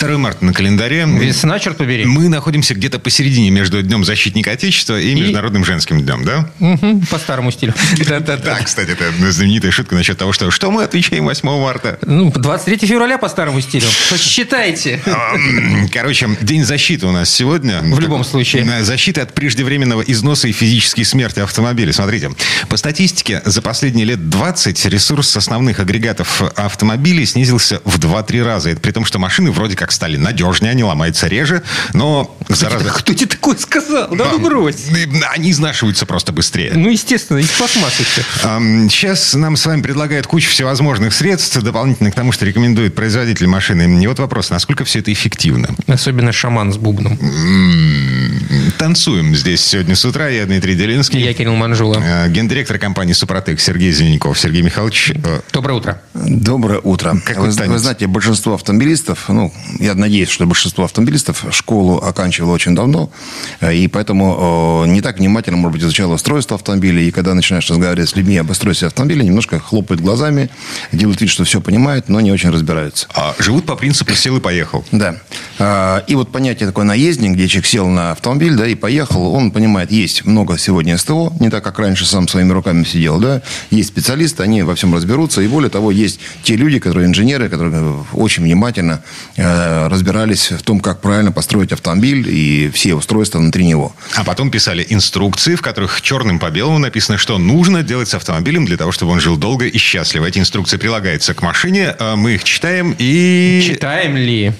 2 марта на календаре. Весна, черт побери. Мы находимся где-то посередине между Днем защитника Отечества и, И- Международным женским днем, да? По старому стилю. Да, кстати, это знаменитая шутка насчет того, что что мы отвечаем 8 марта. Ну, 23 февраля по старому стилю. Считайте. Короче, День защиты у нас сегодня. В любом случае. На Защита от преждевременного износа и физической смерти автомобиля. Смотрите, по статистике, за последние лет 20 ресурс основных агрегатов автомобилей снизился в 2-3 раза. Это при том, что машины вроде как стали надежнее, они ломаются реже, но зараза... Кто тебе такое сказал? Да ну брось. Они изнашиваются просто быстрее. Ну, естественно, из пластмассы все. Сейчас нам с вами предлагают кучу всевозможных средств, дополнительно к тому, что рекомендует производитель машины. И вот вопрос, насколько все это эффективно? Особенно шаман с бубном. Танцуем здесь сегодня с утра. Я Дмитрий Делинский. Я Кирилл Манжула. Э, Гендиректор компании «Супротек» Сергей Зеленяков. Сергей Михайлович, э, Доброе утро. Доброе утро. Какой вы, вы знаете, большинство автомобилистов, ну, я надеюсь, что большинство автомобилистов школу оканчивало очень давно, э, и поэтому э, не так внимательно, может быть, изучало устройство автомобиля, и когда начинаешь разговаривать с людьми об устройстве автомобиля, немножко хлопают глазами, делают вид, что все понимают, но не очень разбираются. а, живут по принципу «сел и поехал». Да. А, И вот понятие такое наездник, где человек сел на автомобиль, да, и поехал, он понимает, есть много сегодня СТО, не так, как раньше сам своими руками сидел, да, есть специалисты, они во всем разберутся, и более того, есть те люди, которые инженеры, которые очень внимательно э, разбирались в том, как правильно построить автомобиль и все устройства внутри него. А потом писали инструкции, в которых черным по белому написано, что нужно делать с автомобилем для того, чтобы он жил долго и счастливо. Эти инструкции прилагаются к машине, а мы их читаем и... Читаем ли?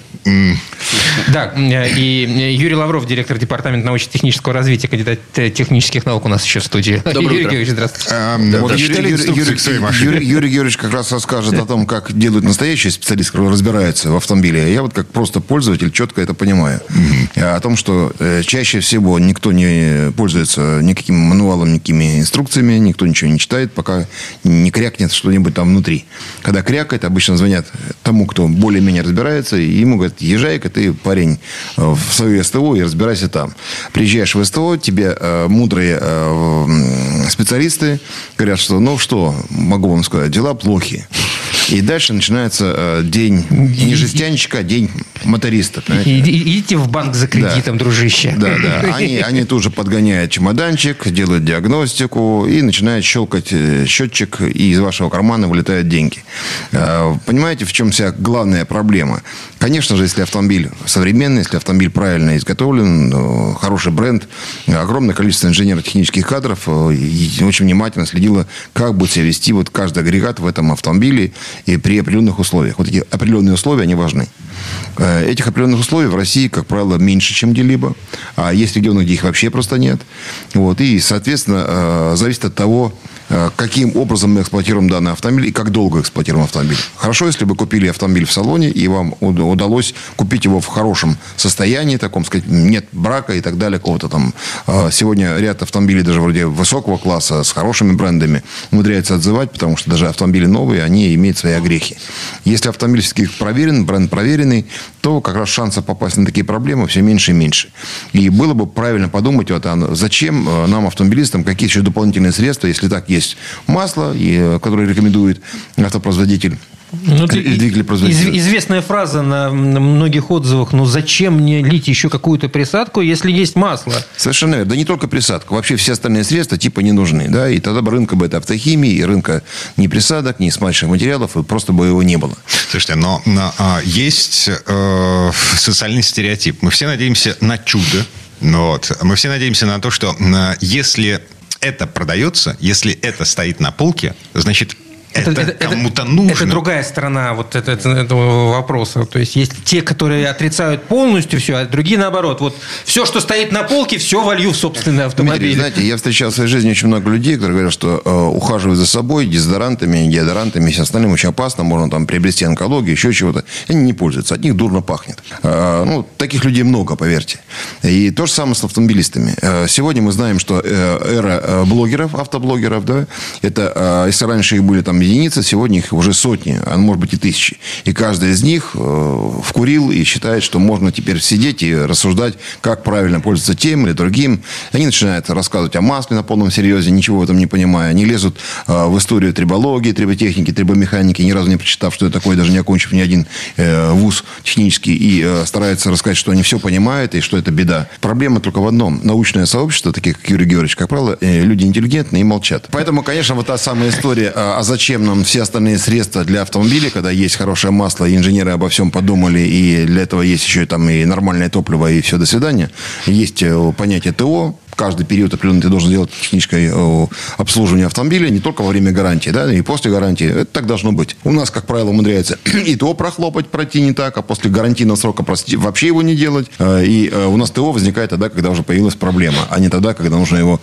Да, и э, Юрий Лавров, директор департамента научно-технического развития, кандидат э, технических наук у нас еще в студии. Юрий Георгиевич, здравствуйте. Эм, да, Юрий, Юрий- как раз расскажет о том, как делают настоящие специалисты, которые разбираются в автомобиле. А Я вот как просто пользователь четко это понимаю. О том, что э, чаще всего никто не пользуется никаким мануалом, никакими инструкциями, никто ничего не читает, пока не крякнет что-нибудь там внутри. Когда крякает, обычно звонят тому, кто более-менее разбирается, и ему говорят, езжай-ка ты, парень, э, в свою СТО и разбирайся там. Приезжаешь в СТО, тебе э, мудрые э, специалисты говорят, что ну что, могу вам сказать, дела плохи. И дальше начинается э, день не жестянщика, а день моториста. Иди- Идите в банк за кредитом, дружище. Да, да. Они, они тут же подгоняют чемоданчик, делают диагностику и начинают щелкать э, счетчик, и из вашего кармана вылетают деньги. Э, Понимаете, в чем вся главная проблема? Конечно же, если автомобиль современный, если автомобиль правильно изготовлен, э, хороший бренд, огромное количество инженерно-технических кадров и очень внимательно следило, как будет себя вести вот каждый агрегат в этом автомобиле и при определенных условиях. Вот эти определенные условия, они важны. Э, Этих определенных условий в России, как правило, меньше, чем где-либо. А есть регионы, где их вообще просто нет. Вот. И, соответственно, э, зависит от того, каким образом мы эксплуатируем данный автомобиль и как долго эксплуатируем автомобиль. Хорошо, если вы купили автомобиль в салоне, и вам уд- удалось купить его в хорошем состоянии, таком, сказать, нет брака и так далее, какого-то там. Э, Сегодня ряд автомобилей даже вроде высокого класса с хорошими брендами умудряется отзывать, потому что даже автомобили новые, они имеют свои огрехи. Если автомобиль все-таки проверен, бренд проверенный, то как раз шансов попасть на такие проблемы все меньше и меньше. И было бы правильно подумать, вот, а зачем э, нам, автомобилистам, какие еще дополнительные средства, если так есть масло, и, э, которое рекомендует автопроизводитель, Ну, или двигатель производителя. из- известная фраза на, на многих отзывах, ну зачем мне лить еще какую-то присадку, если есть масло? Совершенно верно. Да не только присадка. Вообще все остальные средства типа не нужны. Да? И тогда бы рынка бы это автохимии, и рынка ни присадок, ни смачных материалов, и просто бы его не было. Слушайте, но, но, а, есть э, социальный стереотип. Мы все надеемся на чудо. Вот. Мы все надеемся на то, что э, если это продается, если это стоит на полке, значит, это, кому-то нужно. Это другая сторона вот это- это- этого вопроса. То есть есть те, которые отрицают полностью все, а другие наоборот. Вот все, что стоит на полке, все волью в собственный Дмитрий, автомобиль. знаете, я встречал в своей жизни очень много людей, которые говорят, что э, ухаживать за собой дезодорантами, деодорантами и всем остальным очень опасно, можно там приобрести онкологию, еще чего-то. Они не пользуются, от них дурно пахнет. Э, ну, таких людей много, поверьте. И то же самое с автомобилистами. Э, сегодня мы знаем, что э, эра э, блогеров, автоблогеров, да, это, э, если раньше их были там единицы, сегодня их уже сотни, а может быть и тысячи. И каждый из них э, вкурил и считает, что можно теперь сидеть и рассуждать, как правильно пользоваться тем или другим. Они начинают рассказывать о масле на полном серьезе, ничего в этом не понимая. Они лезут э, в историю трибологии, триботехники, трибомеханики, ни разу не прочитав, что это такое, даже не окончив ни один э, вуз технический, и стараются рассказать, что они все понимают и что это беда. Проблема только в одном. Научное сообщество, такие как Юрий Георгиевич, как правило, люди интеллигентные и молчат. Поэтому, конечно, вот та самая история, а, а зачем нам все остальные средства для автомобиля, когда есть хорошее масло, и инженеры обо всем подумали, и для этого есть еще там и нормальное топливо, и все, до свидания. Есть э, понятие ТО, каждый период определенный ты должен делать техническое э, обслуживание автомобиля, не только во время гарантии, да, и после гарантии. Это так должно быть. У нас, как правило, умудряется и ТО прохлопать, пройти не так, а после гарантийного срока прости, вообще его не делать. Э, и э, у нас ТО возникает тогда, когда уже появилась проблема, а не тогда, когда нужно его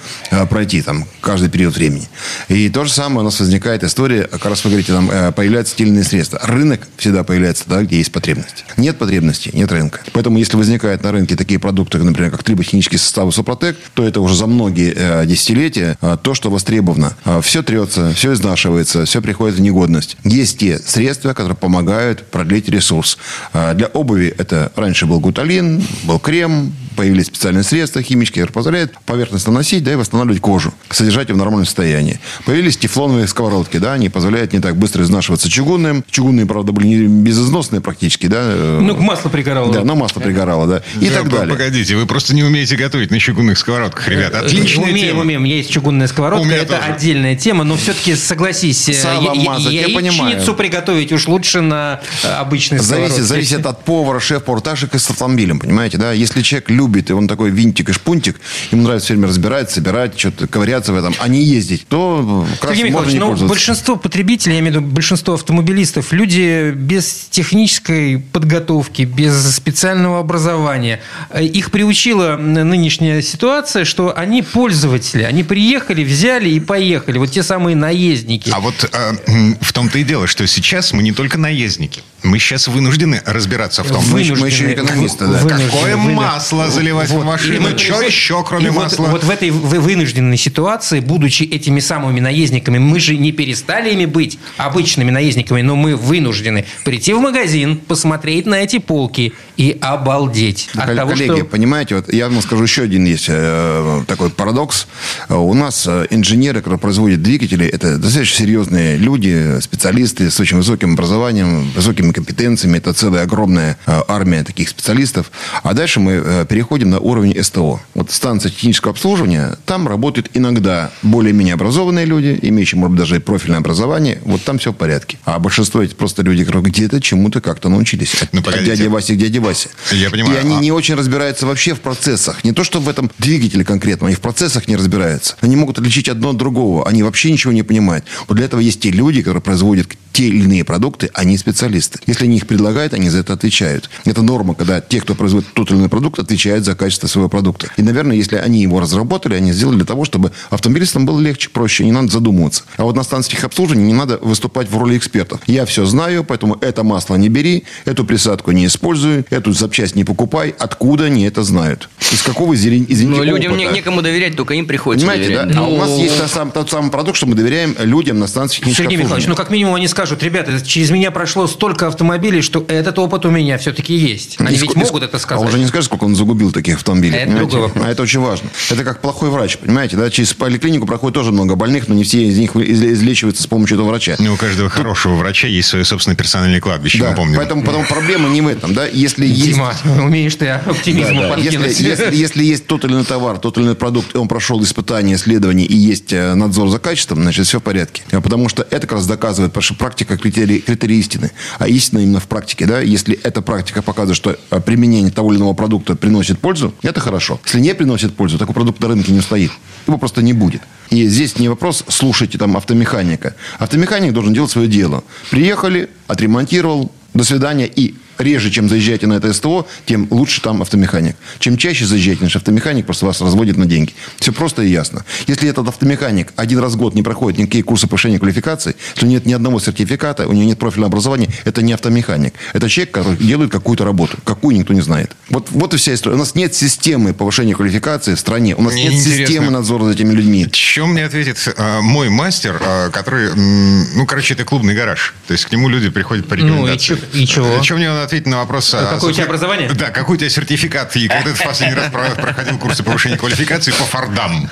пройти, там, каждый период времени. И то же самое у нас возникает история, как раз вы говорите, там появляются стильные средства. Рынок всегда появляется тогда, где есть потребность. Нет потребности, нет рынка. Поэтому, если возникают на рынке такие продукты, например, как триботехнические составы Супротек, то это уже за многие э, десятилетия э, то, что востребовано. Э, все трется, все изнашивается, все приходит в негодность. Есть те средства, которые помогают продлить ресурс. Для обуви это раньше был гуталин, был крем, появились специальные средства химические, которые позволяют поверхностно носить, да, и восстанавливать кожу, содержать ее в нормальном состоянии. Появились тефлоновые сковородки, да, они позволяют не так быстро изнашиваться чугунным. Чугунные, правда, были не безызносные практически, да. Э, ну, масло пригорало. Да, но масло пригорало, да. И да, так далее. Погодите, вы просто не умеете готовить на чугунных сковородках, ребят. Э, Отличная умеем, тема. Умеем, есть чугунная сковородка, это тоже. отдельная тема, но все-таки согласись, э, Сало мазать, я, яичницу приготовить уж лучше на обычной сковородке. Зависит, зависит от повара, шеф-повара, так же, как и с автомобилем, понимаете, да. Если человек любит, и он такой винтик и шпунтик, ему нравится все время разбирать, собирать, что-то ковыряться в этом, а не ездить, то как раз можно не ну, большинство потребителей, я имею в виду большинство автомобилистов, люди без технической подготовки, без специального образования. Их приучила нынешняя ситуация, что они пользователи. Они приехали, взяли и поехали. Вот те самые наездники. А вот э, в том-то и дело, что сейчас мы не только наездники. Мы сейчас вынуждены разбираться в том. Вынуждены, мы еще экономисты, да. Какое масло заливать вот, в машину? И, что еще, кроме масла? Вот, вот в этой вынужденной ситуации, будучи этими самыми наездниками, мы же не перестали ими быть обычными наездниками, но мы вынуждены прийти в магазин, посмотреть на эти полки и обалдеть. от коллеги, того, что... понимаете, вот я вам скажу еще один есть э, такой парадокс. У нас э, инженеры, которые производят двигатели, это достаточно серьезные люди, специалисты с очень высоким образованием, высоким высокими компетенциями. Это целая огромная э, армия таких специалистов. А дальше мы э, переходим на уровень СТО. Вот станция технического обслуживания, там работают иногда более-менее образованные люди, имеющие, может быть, даже профильное образование. Вот там все в порядке. А большинство это просто люди, которые где-то чему-то как-то научились. От, ну, от дяди Васи к дяде Васе. Я понимаю. И они а... не очень разбираются вообще в процессах. Не то, что в этом двигателе конкретно, они в процессах не разбираются. Они могут отличить одно от другого. Они вообще ничего не понимают. Вот для этого есть те люди, которые производят те или иные продукты, они специалисты. Если они их предлагают, они за это отвечают. Это норма, когда те, кто производит тот или иной продукт, отвечают за качество своего продукта. И, наверное, если они его разработали, они сделали для того, чтобы автомобилистам было легче, проще, не надо задумываться. А вот на станциях обслуживания не надо выступать в роли экспертов. Я все знаю, поэтому это масло не бери, эту присадку не используй, эту запчасть не покупай. Откуда они это знают? Из какого, извините, Но людям опыта? некому доверять, только им приходится Понимаете, доверять. да? А у нас ну, есть сам, тот самый продукт, что мы доверяем людям на станции Сергей Михайлович, ну как минимум они скажут, ребята, через меня прошло столько автомобилей, что этот опыт у меня все-таки есть. Они и ведь ск- могут это сказать. А он же не скажет, сколько он загубил таких автомобилей. Это другой А это очень важно. Это как плохой врач, понимаете? Да? Через поликлинику проходит тоже много больных, но не все из них излечиваются с помощью этого врача. Ну, у каждого Тут... хорошего врача есть свое собственное персональное кладбище, да, мы помним. Поэтому, потом проблема не в этом. Да? Если Дима, есть... умеешь ты оптимизм да, да. Если, если, если есть тот или иной товар, тот или иной продукт, и он прошел испытание, исследование, и есть э, надзор за качеством, значит, все в порядке. Потому что это как раз доказывает, потому что практика критерий, критерий истины. А истина именно в практике. Да? Если эта практика показывает, что э, применение того или иного продукта приносит пользу, это хорошо. Если не приносит пользу, такой продукт на рынке не стоит. Его просто не будет. И здесь не вопрос, слушайте там автомеханика. Автомеханик должен делать свое дело. Приехали, отремонтировал, до свидания. И реже, чем заезжаете на это СТО, тем лучше там автомеханик. Чем чаще заезжаете, наш автомеханик просто вас разводит на деньги. Все просто и ясно. Если этот автомеханик один раз в год не проходит никакие курсы повышения квалификации, если нет ни одного сертификата, у него нет профильного образования, это не автомеханик. Это человек, который делает какую-то работу. Какую никто не знает. Вот, вот и вся история. У нас нет системы повышения квалификации в стране. У нас Мне нет интересно. системы надзора за этими людьми. Чем мне ответит э, мой мастер, э, который, ну, короче, это клубный гараж. То есть к нему люди приходят по Ну, и рекомендации. чё- и чего? Чем мне он ответит на вопрос... а, какое у тебя собственно, образование? Да, какой у тебя сертификат и когда ты в последний раз про- проходил курсы повышения квалификации по фордам?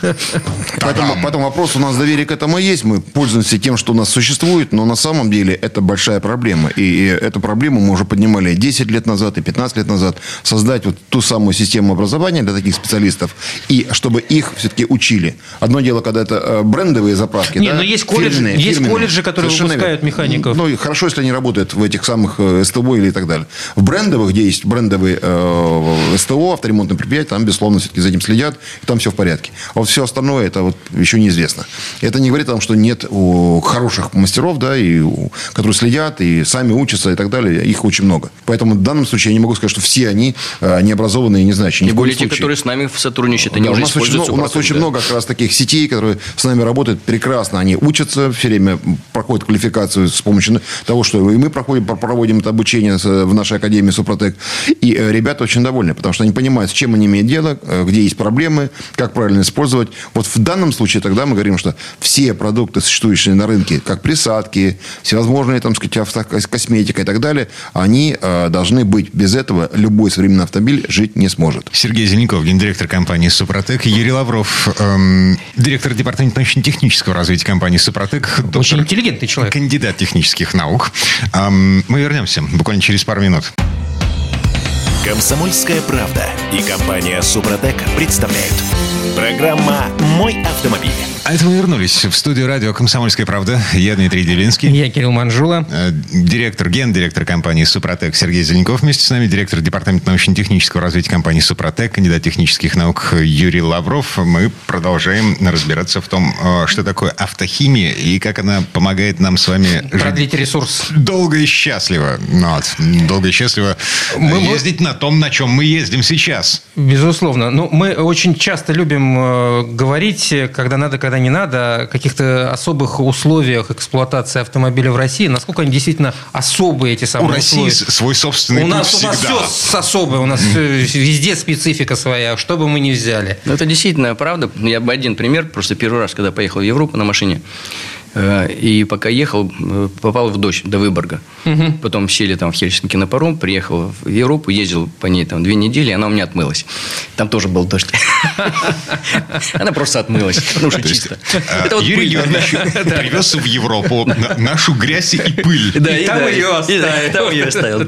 Поэтому, поэтому вопрос у нас доверие к этому есть. Мы пользуемся тем, что у нас существует, но на самом деле это большая проблема. И, эту проблему мы уже поднимали 10 лет назад и 15 лет назад. Создать вот ту самую систему образования для таких специалистов, и чтобы их все-таки учили. Одно дело, когда это э, брендовые заправки. Не, да, но есть колледж- фирменные, есть фирменные. колледжи, которые Совершенно выпускают верно. механиков. Ну, и хорошо, если они работают в этих самых э, СТО или и так далее. В брендовых, где есть брендовые э, СТО, авторемонтные предприятия, там, безусловно, все-таки за этим следят, и там все в порядке. А вот все остальное, это вот еще неизвестно. Это не говорит о том, что нет у хороших мастеров, да, и у- которые следят, и сами учатся, и так далее. Их очень много. Поэтому в данном случае я не могу сказать, что все они э, необразованные и незначащие. Ни Тем более те, случае. которые с нами сотрудничают, они Да, уже у нас очень, много, у нас очень да. много как раз таких сетей, которые с нами работают прекрасно. Они учатся, все время проходят квалификацию с помощью того, что и мы проходим, проводим это обучение с- в нашей академии Супротек. И э, ребята очень довольны, потому что они понимают, с чем они имеют дело, э, где есть проблемы, как правильно использовать. Вот в данном случае тогда мы говорим, что все продукты, существующие на рынке, как присадки, всевозможные, там, сказать, автокосметика и так далее, они э, должны быть. Без этого любой современный автомобиль жить не сможет. Сергей Зеленков, гендиректор компании «Супротек». Юрий Лавров, эм, директор департамента научно-технического развития компании «Супротек». доктор- Очень интеллигентный человек. Кандидат технических наук. Эм, мы вернемся буквально через пару минут. Комсомольская правда и компания Супротек представляют. Программа «Мой автомобиль». А это мы вернулись в студию радио «Комсомольская правда». Я Дмитрий Делинский. Я Кирилл Манжула. Э, Директор, гендиректор компании «Супротек» Сергей Зеленков вместе с нами, директор департамента научно-технического развития компании «Супротек», кандидат технических наук Юрий Лавров. Мы продолжаем разбираться в том, э, что такое автохимия и как она помогает нам с вами жить Продлить ресурс. долго и счастливо. Ну вот, долго и счастливо Мы- мы- ездить на том, на чем мы ездим сейчас. Безусловно. Ну, мы очень часто любим э, говорить, когда надо, когда не надо, о каких-то особых условиях эксплуатации автомобиля в России. Насколько они действительно особые, эти самые У России условия. с- свой собственный У нас, у нас всегда. все особое, у нас везде специфика своя, что бы мы ни взяли. Ну, это действительно правда. Я бы один пример. Просто первый раз, когда поехал в Европу на машине, и пока ехал, э, попал в дождь до Выборга. Потом сели там в Хельсинки на паром, приехал в Европу, ездил по ней там две недели, и она у меня отмылась. Там тоже был дождь. Она просто отмылась, потому что чисто. э, Это вот Юрий пыль. Георгиевич привез в Европу на- нашу грязь и пыль. Да, И там ее оставил. там ее оставил.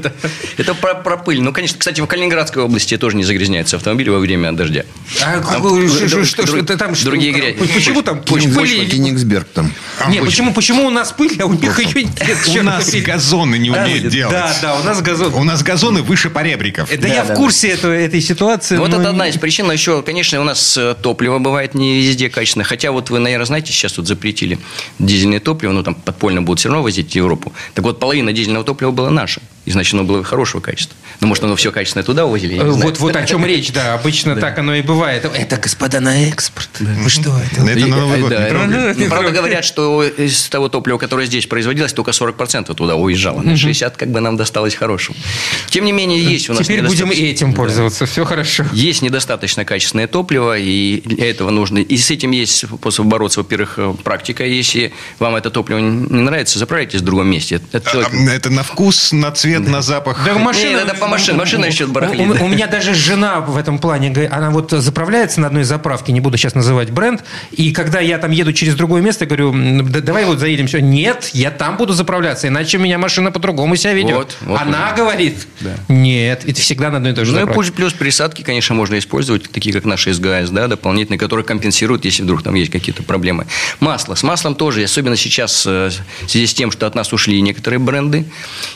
Это про, пыль. Ну, конечно, кстати, в Калининградской области тоже не загрязняется автомобиль во время дождя. А что- там другие грязь. Почему там пыль? Кенигсберг там. Не, почему, почему у нас пыль, а у них ее нет? У нас газоны не умеют делать. Да, да, у нас газон. У нас газоны выше поребриков. Да, я в курсе этой, ситуации. Вот это одна из причин. Но еще, конечно, у нас э, топливо бывает не везде качественное. Хотя вот вы, наверное, знаете, сейчас тут запретили дизельное топливо, ну там подпольно будут все равно возить в Европу. Так вот, половина дизельного топлива была наша. И значит, оно было хорошего качества. Ну, может, оно все качественное туда увозили, я не знаю. Вот, вот о чем речь, да. Обычно так оно и бывает. Это, господа, на экспорт. Вы что это? Это на Новый год Да, не ну, Правда, говорят, что из того топлива, которое здесь производилось, только 40% туда уезжало. На 60% как бы нам досталось хорошего. Тем не менее, есть у нас Теперь будем недостаточно- этим пользоваться. Все хорошо. Есть недостаточно качественное топливо, и для этого нужно... И с этим есть способ бороться. Во-первых, э, практика. Если вам это топливо не нравится, заправляйтесь в другом месте. Это человек- А, Это на вкус, на цвет, на запах. Да, машина, Не, это по машине. Машина еще барахлит. У, у- меня даже жена в этом плане, она вот заправляется на одной заправке, не буду сейчас называть бренд, и когда я там еду через другое место, говорю, «М, да- давай вот заедем все. Нет, я там буду заправляться, иначе меня машина по-другому себя ведет. Вот, вот она уже. говорит, нет, это всегда на одной и той же Ну и заправке. плюс, плюс присадки, конечно, можно использовать, такие как наши СГАС, да, дополнительные, которые компенсируют, если вдруг там есть какие-то проблемы. Масло. С маслом тоже, особенно сейчас, э, в связи с тем, что от нас ушли некоторые бренды.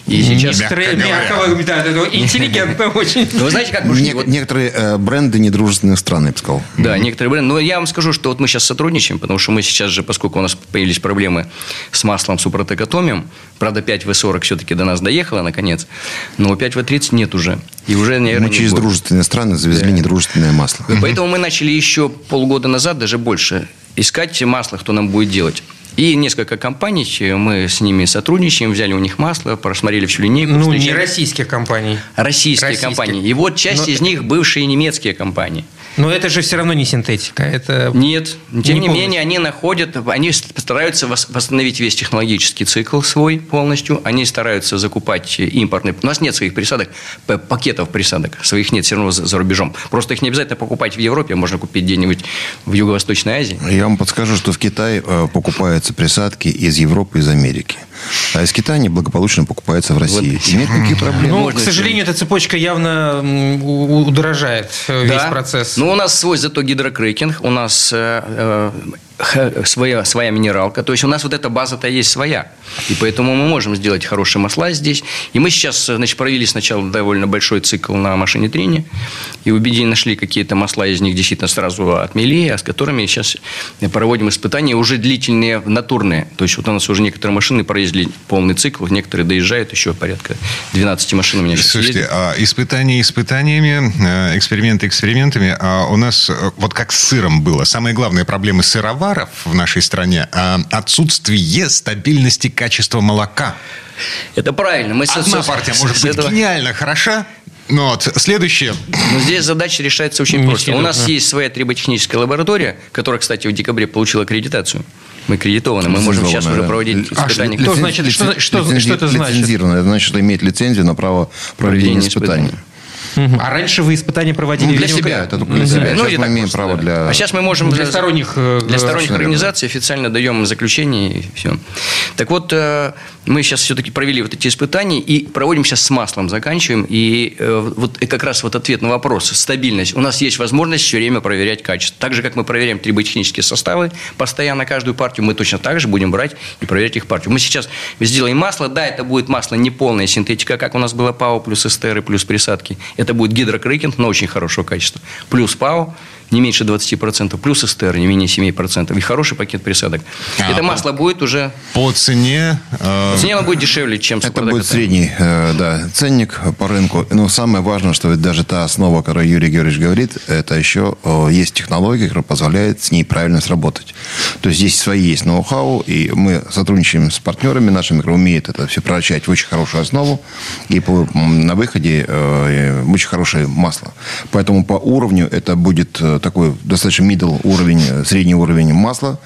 И сейчас... некоторые, мягко, да, интеллигентно очень. Ну, вы знаете, как Не- некоторые э, бренды недружественных стран, я бы сказал. Да, некоторые бренды. Но я вам скажу, что вот мы сейчас сотрудничаем, потому что мы сейчас же, поскольку у нас появились проблемы с маслом Супротек Атомиум, правда, 5В40 все-таки до нас доехала, наконец, но 5В30 нет уже. И уже, наверное, Мы через будет. дружественные страны завезли недружественное масло. Поэтому мы начали еще полгода назад, даже больше, искать масло, кто нам будет делать. И несколько компаний, мы с ними сотрудничаем, взяли у них масло, просмотрели всю линейку. Ну, не встречали. российских компаний. Российские, Российские. компании. И вот часть Но- из них бывшие немецкие компании. Но это же все равно не синтетика. Это Нет, тем не, полностью. менее, они находят, они стараются вос- восстановить весь технологический цикл свой полностью. Они стараются закупать импортные. У нас нет своих присадок, пакетов присадок. Своих нет все равно за, за рубежом. Просто их не обязательно покупать в Европе, можно купить где-нибудь в Юго-Восточной Азии. Я вам подскажу, что в Китае э, покупаются присадки из Европы, из Америки. А из Китая они благополучно покупаются в России. И нет никаких проблем. Ну, можно к сожалению, эта цепочка явно удорожает э, весь Да. процесс. Ну, у нас свой зато гидрокрекинг, у нас э, э, своя, своя минералка. То есть у нас вот эта база-то есть своя. И поэтому мы можем сделать хорошие масла здесь. И мы сейчас, значит, провели сначала довольно большой цикл на машине трения. И убедили, нашли какие-то масла из них действительно сразу отмели, а с которыми сейчас проводим испытания уже длительные, натурные. То есть вот у нас уже некоторые машины проездили полный цикл, некоторые доезжают, еще порядка 12 машин у меня сейчас Слушайте, ездит. а испытания испытаниями, э, эксперименты экспериментами, а у нас э, вот как с сыром было. Самые главные проблемы сыроваров в нашей стране а, отсутствие стабильности качества молока. Это правильно. Мы Одна с- партия может с быть этого- гениально хороша, но вот следующее... Но здесь задача решается очень Не просто. сильно, У нас да. есть своя триботехническая лаборатория, которая, кстати, в декабре получила аккредитацию. Мы аккредитованы, мы можем сейчас уже проводить испытания. что значит- что- что- что это значит? Лицензированное. Это значит, что имеет лицензию на право проведения испытаний. испытаний. А раньше вы испытания проводили Ну, для видимо, себя, как- это только Ну, для себя. да. Сейчас или мы имеем просто, право да. для- А сейчас мы можем... Для сторонних, э, Для сторонних совершенно организаций официально даем заключение и все. Так вот, э, мы сейчас все-таки провели вот эти испытания и проводим сейчас с маслом, заканчиваем. И э, вот и как раз вот ответ на вопрос, стабильность. У нас есть возможность все время проверять качество. Так же, как мы проверяем триботехнические составы постоянно каждую партию, мы точно так же будем брать и проверять их партию. Мы сейчас сделаем масло. Да, это будет масло не полная синтетика, как у нас было ПАО плюс эстеры плюс присадки. Это будет гидрокрекинг, но очень хорошего качества. Плюс ПАО не меньше 20%, плюс эстер не менее 7%. И хороший пакет присадок. А, это масло будет уже... По цене... э, По цене оно будет дешевле, чем Это будет средний э, да, ценник по рынку. Но самое важное, что даже та основа, о которой Юрий Георгиевич говорит, это еще э, есть технология, которая позволяет с ней правильно сработать. То есть здесь свои есть ноу-хау, и мы сотрудничаем с партнерами нашими, которые умеют это все превращать в очень хорошую основу, и по- на выходе э, очень хорошее масло. Поэтому по уровню это будет такой достаточно middle уровень, э, средний уровень масла,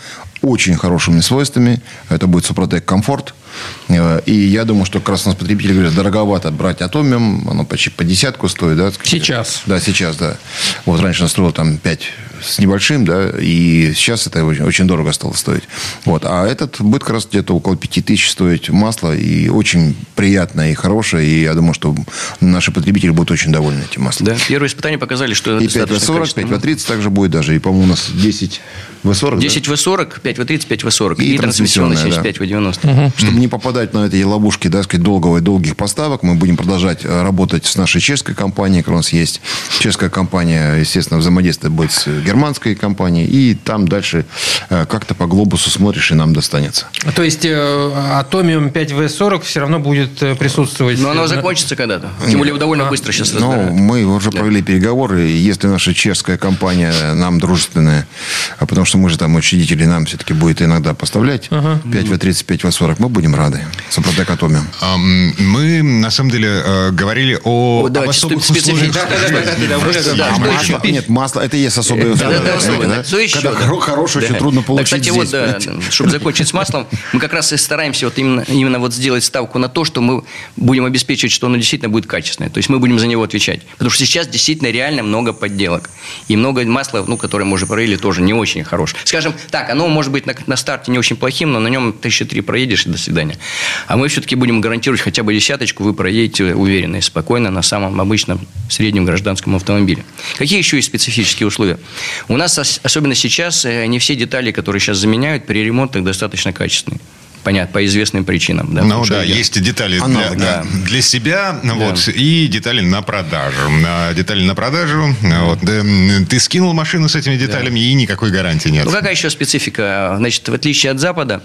очень хорошими свойствами. Это будет Супротек Комфорт. Э, И я думаю, что как раз у нас потребители говорят, дороговато брать Атомиум, оно почти по десятку стоит, да? Сейчас. Да, сейчас, да. Вот раньше она стоила там 5 с небольшим, да, и сейчас это очень, очень дорого стало стоить. Вот. А этот будет как раз где-то около 5 тысяч стоить масло, и очень приятное и хорошее, и я думаю, что наши потребители будут очень довольны этим маслом. Да, первые испытания показали, что И достаточно 5В40, качественно. 5В30 также будет даже, и, по-моему, у нас 10 В40, 10 В40, 5 В30, 5 В40. И И, трансмиссионная трансмиссионная, 75 В90. Чтобы не попадать на эти ловушки, да, сказать, долгого и долгих поставок, мы будем продолжать э, работать с нашей чешской компанией, которая у нас есть. Чешская компания, естественно, взаимодействие будет с германской компанией, и там дальше э, как-то по глобусу смотришь, и нам достанется. То есть э, Атомиум 5В40 все равно будет э, присутствовать. Но оно на- закончится когда-то. Тем более довольно быстро сейчас Ну, мы уже провели переговоры, если наша чешская компания нам дружественная, а потому что мы же там учредители, нам все-таки будет иногда поставлять 5В30, 5В40, мы будем рады. Супротек Атомиум. Ам, Мы, на самом деле, э, говорили о, О, да, об особых условиях. Да, да, да, да, да, да, да, да, я- что масло- еще? Нет, масло, это и есть особые условия. Да, да, да? да. Да? Да. Да, да, понимаете? чтобы закончить с маслом, мы как раз и стараемся вот именно, именно вот сделать ставку на то, что мы будем обеспечивать, что оно действительно будет качественное. То есть мы будем за него отвечать. Потому что сейчас действительно реально много подделок. И много масла, ну, которое мы уже провели, тоже не очень хорошее. Скажем так, оно может быть на, на старте не очень плохим, но на нем тысячи три проедешь и до свидания. А мы все-таки будем гарантировать хотя бы десяточку, вы проедете уверенно и спокойно на самом обычном среднем гражданском автомобиле. Какие еще есть специфические условия? У нас, ос- особенно сейчас, э, не все детали, которые сейчас заменяют, при ремонтах достаточно качественные. понятно, по известным причинам. Да, ну да, я- есть детали Аналог, для, да. для себя, вот, и детали на продажу. А, Детали на продажу. Вот, да, ты скинул машину с этими деталями, и никакой гарантии нет. Ну, какая еще специфика? Значит, в отличие от Запада,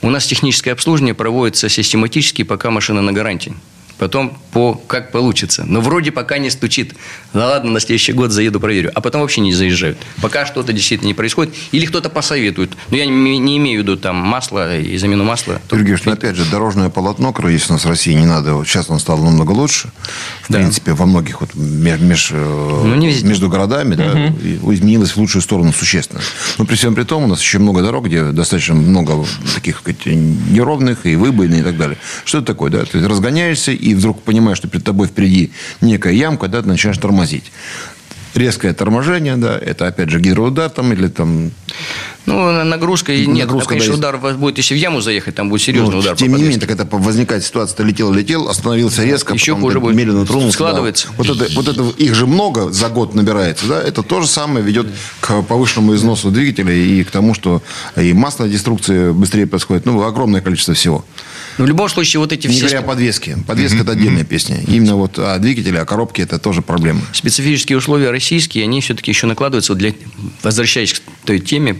у нас техническое обслуживание проводится систематически, пока машина на гарантии. Потом по как получится. Но вроде пока не стучит. Да ладно, на следующий год заеду, проверю. А потом вообще не заезжают. Пока что-то действительно не происходит. Или кто-то посоветует. Но я не, не имею в виду там масло и замену масла. Георгиевич, ну, опять же, дорожное полотно, которое есть у нас в России, не надо. Вот сейчас он стал намного лучше. В Да. принципе, во многих вот меж- меж, э, Ну, не везде. между городами да, и изменилось в лучшую сторону существенно. Но при всем при том, у нас еще много дорог, где достаточно много таких сказать, неровных и выбоины и так далее. Что это такое? Да? Ты разгоняешься и вдруг понимаешь, что перед тобой впереди некая ямка, да, ты начинаешь тормозить. Резкое торможение, да, это опять же гидроудар там или там Ну, на- нагрузка и нет. Нагрузка, конечно, да, удар будет, если в яму заехать, там будет серьезный Ну, удар. Тем не менее, так это возникает ситуация, ты летел, летел, остановился резко, Еще потом хуже будет. медленно тронулся. Складывается. да. Вот, это, вот это их же много за год набирается, да? Это то же самое ведет к повышенному износу двигателя и к тому, что и маслодеструкция быстрее происходит. Ну, огромное количество всего. Но в любом случае, вот эти Не все говоря о подвеске. Подвеска это отдельная песня. Именно вот о двигателе, о коробке это тоже проблема. специфические условия российские, они все-таки еще накладываются вот для, возвращаясь к той теме,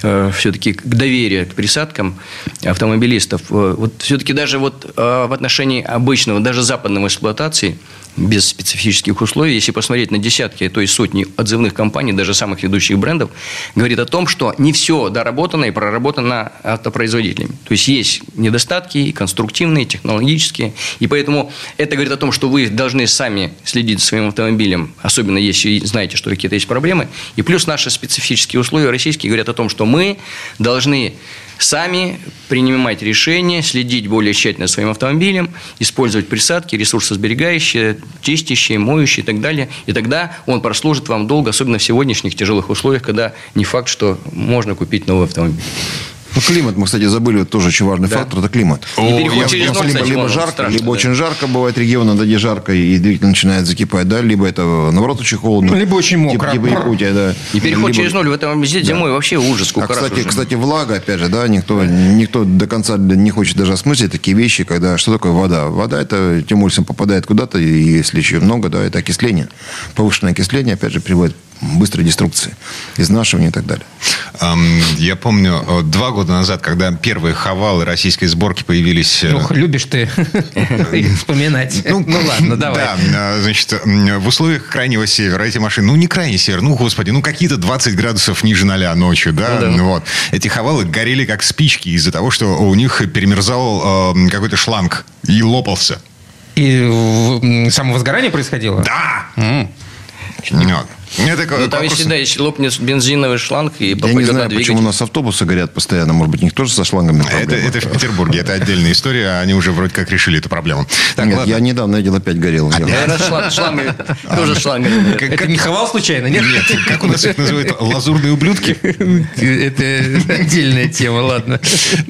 все-таки к доверию к присадкам автомобилистов. Э, вот все-таки даже вот э, в отношении обычного, даже западной эксплуатации, без специфических условий, если посмотреть на десятки, а то и сотни отзывных компаний, даже самых ведущих брендов, говорит о том, что не все доработано и проработано автопроизводителями. То есть есть недостатки и конструктивные, и технологические. И поэтому это говорит о том, что вы должны сами следить за своим автомобилем, особенно если знаете, что какие-то есть проблемы. И плюс наши специфические условия российские говорят о том, что мы должны сами принимать решения, следить более тщательно своим автомобилем, использовать присадки, ресурсосберегающие, чистящие, моющие и так далее. И тогда он прослужит вам долго, особенно в сегодняшних тяжелых условиях, когда не факт, что можно купить новый автомобиль. Ну, климат, мы, кстати, забыли, вот тоже очень важный Да. фактор, это климат. Переход я- через я- ноль, либо, кстати, либо жарко, страшно, либо да. очень жарко бывает региона, да, где жарко, и двигатель начинает закипать, да, либо это, наоборот, очень холодно. Либо очень мокро. Типа, Якутия, да. И переход Либо- через ноль в этом здесь зимой вообще ужас. А, кстати, уже. кстати, влага, опять же, да, никто, никто до конца не хочет даже осмыслить такие вещи, когда что такое вода? Вода это тем более попадает куда-то, и если еще много, да, это окисление. Повышенное окисление, опять же, приводит быстрой деструкции, изнашивания и так далее. Я помню, э, два года назад, когда первые хавалы российской сборки появились... э, Ох, любишь ты вспоминать. Ну ладно, давай. Да, а, значит, в условиях крайнего севера эти машины, ну не крайний север, ну господи, ну какие-то 20 градусов ниже ноля ночью, да, Ну да. вот. Эти хавалы горели как спички из-за того, что у них перемерзал э, какой-то шланг и лопался. И в- м, самовозгорание происходило? Да! М. Вот. Это Ну, как- там, если, да, если лопнет бензиновый шланг и Я не на знаю, почему у нас автобусы горят постоянно. Может быть, у них тоже со шлангами это, проблемы? это в Петербурге, это отдельная история, они уже вроде как решили эту проблему. Так, Нет, ладно. я недавно видел, опять горел. Я- Наверное, шланг, шлангами, тоже шлангами. Как- Это как- не хавал случайно, нет? Нет, как у нас их называют, лазурные ублюдки? Это отдельная тема, ладно.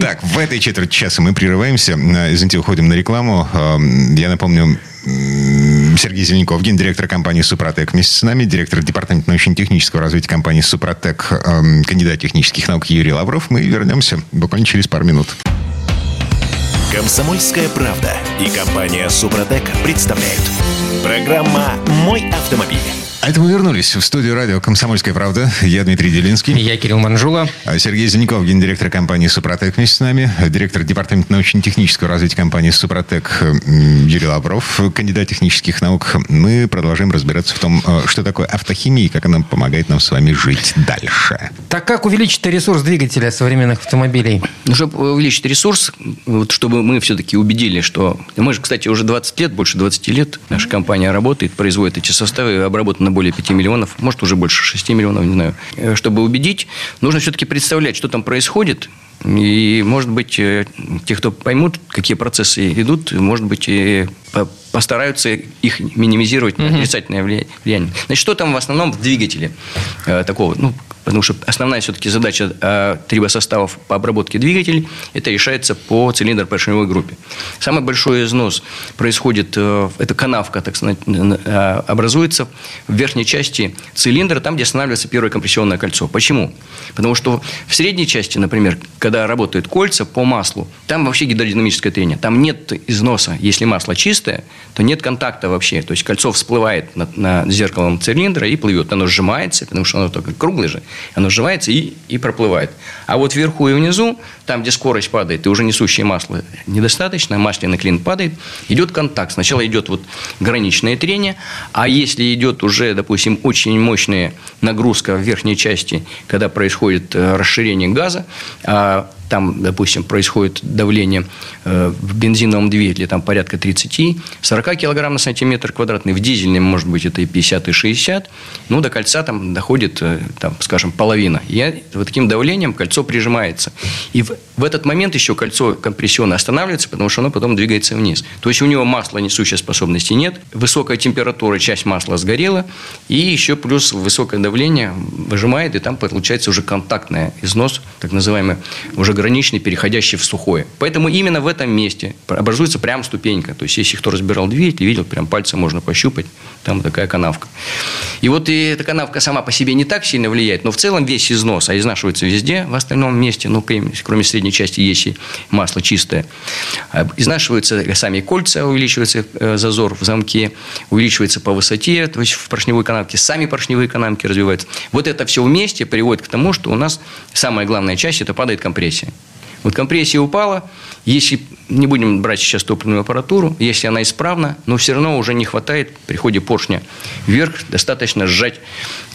Так, в этой четверти часа мы прерываемся. Э, Извините, уходим на рекламу. Эм, Я напомню, Сергей Зеленков, гендиректор компании «Супротек». Вместе с нами директор департамента научно-технического развития компании «Супротек», эм, кандидат технических наук Юрий Лавров. Мы вернемся буквально через пару минут. Комсомольская правда и компания Супротек представляют. Программа «Мой автомобиль». А это мы вернулись в студию радио «Комсомольская правда». Я Дмитрий Делинский. Я Кирилл Манжула. А Сергей Зеленков, гендиректор компании «Супротек» вместе с нами, директор департамента научно-технического развития компании «Супротек» Юрий Лавров, кандидат технических наук. Мы продолжаем разбираться в том, э, что такое автохимия и как она помогает нам с вами жить дальше. Так как увеличить ресурс двигателя современных автомобилей? Ну, чтобы увеличить ресурс, вот, чтобы мы все-таки убедили, что... Мы же, кстати, уже 20 лет, больше 20 лет наша компания работает, производит эти составы, обработано более 5 миллионов, может, уже больше 6 миллионов, не знаю. Э, Чтобы убедить, нужно все-таки представлять, что там происходит, и, может быть, э, те, кто поймут, какие процессы идут, может быть, и по- постараются их минимизировать, отрицательное влия- влияние. Значит, что там в основном в двигателе э, такого, ну, потому что основная все-таки задача э, трибосоставов по обработке двигателей, это решается по цилиндр-поршневой группе. Самый большой износ происходит, э, это канавка, так сказать, э, образуется в верхней части цилиндра, там, где останавливается первое компрессионное кольцо. Почему? Потому что в средней части, например, когда работают кольца по маслу, там вообще гидродинамическое трение, там нет износа. Если масло чистое, то нет контакта вообще. То есть кольцо всплывает над, над зеркалом цилиндра и плывет. Оно сжимается, потому что оно только круглое же. Оно сжимается и, и проплывает. А вот вверху и внизу, там, где скорость падает, и уже несущее масло недостаточно, масляный клин падает, идет контакт. Сначала идет вот граничное трение, а если идет уже, допустим, очень мощная нагрузка в верхней части, когда происходит э, расширение газа, а там, допустим, происходит давление э, в бензиновом двигателе там порядка 30-40 килограмм на сантиметр квадратный, в дизельном, может быть, это и 50, и 60, ну, до кольца там доходит, э, там, скажем, половина. И вот таким давлением кольцо прижимается. И в, в этот момент еще кольцо компрессионно останавливается, потому что оно потом двигается вниз. То есть, у него масла несущей способности нет, высокая температура, часть масла сгорела, и еще плюс высокое давление выжимает, и там получается уже контактный износ, так называемый, уже граничный, переходящий в сухое. Поэтому именно в этом месте образуется прям ступенька. То есть, если кто разбирал двигатель, видел, прям пальцем можно пощупать, там такая канавка. И вот и эта канавка сама по себе не так сильно влияет, но в целом весь износ, а изнашивается везде в остальном месте, ну, кроме средней части, если масло чистое, а изнашиваются сами кольца, увеличивается э, зазор в замке, увеличивается по высоте, то есть в поршневой канавке, сами поршневые канавки развиваются. Вот это все вместе приводит к тому, что у нас самая главная часть – это падает компрессия. Вот компрессия упала, если не будем брать сейчас топливную аппаратуру, если она исправна, но все равно уже не хватает при ходе поршня вверх, достаточно сжать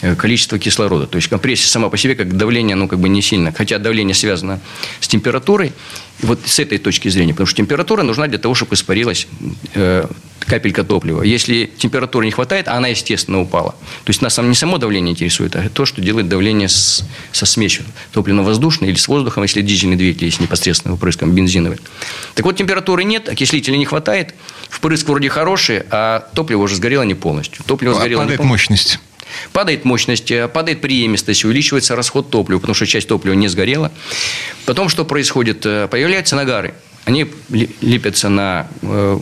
э, количество кислорода. То есть компрессия сама по себе, как давление, ну как бы не сильно. Хотя давление связано с температурой, вот с этой точки зрения, потому что температура нужна для того, чтобы испарилась э, капелька топлива. Если температуры не хватает, она, естественно, упала. То есть нас не само давление интересует, а то, что делает давление с, со смесью топливно-воздушной или с воздухом, если дизельный двигатель, если непосредственно впрыском бензиновый. Так вот, температуры нет, окислителя не хватает, впрыск вроде хороший, а топливо уже сгорело не полностью. Топливо а сгорело падает не полностью. мощность. Падает мощность, э, падает преемистость, увеличивается расход топлива, потому что часть топлива не сгорела. Потом что происходит? Э, появляются нагары они лепятся на, э,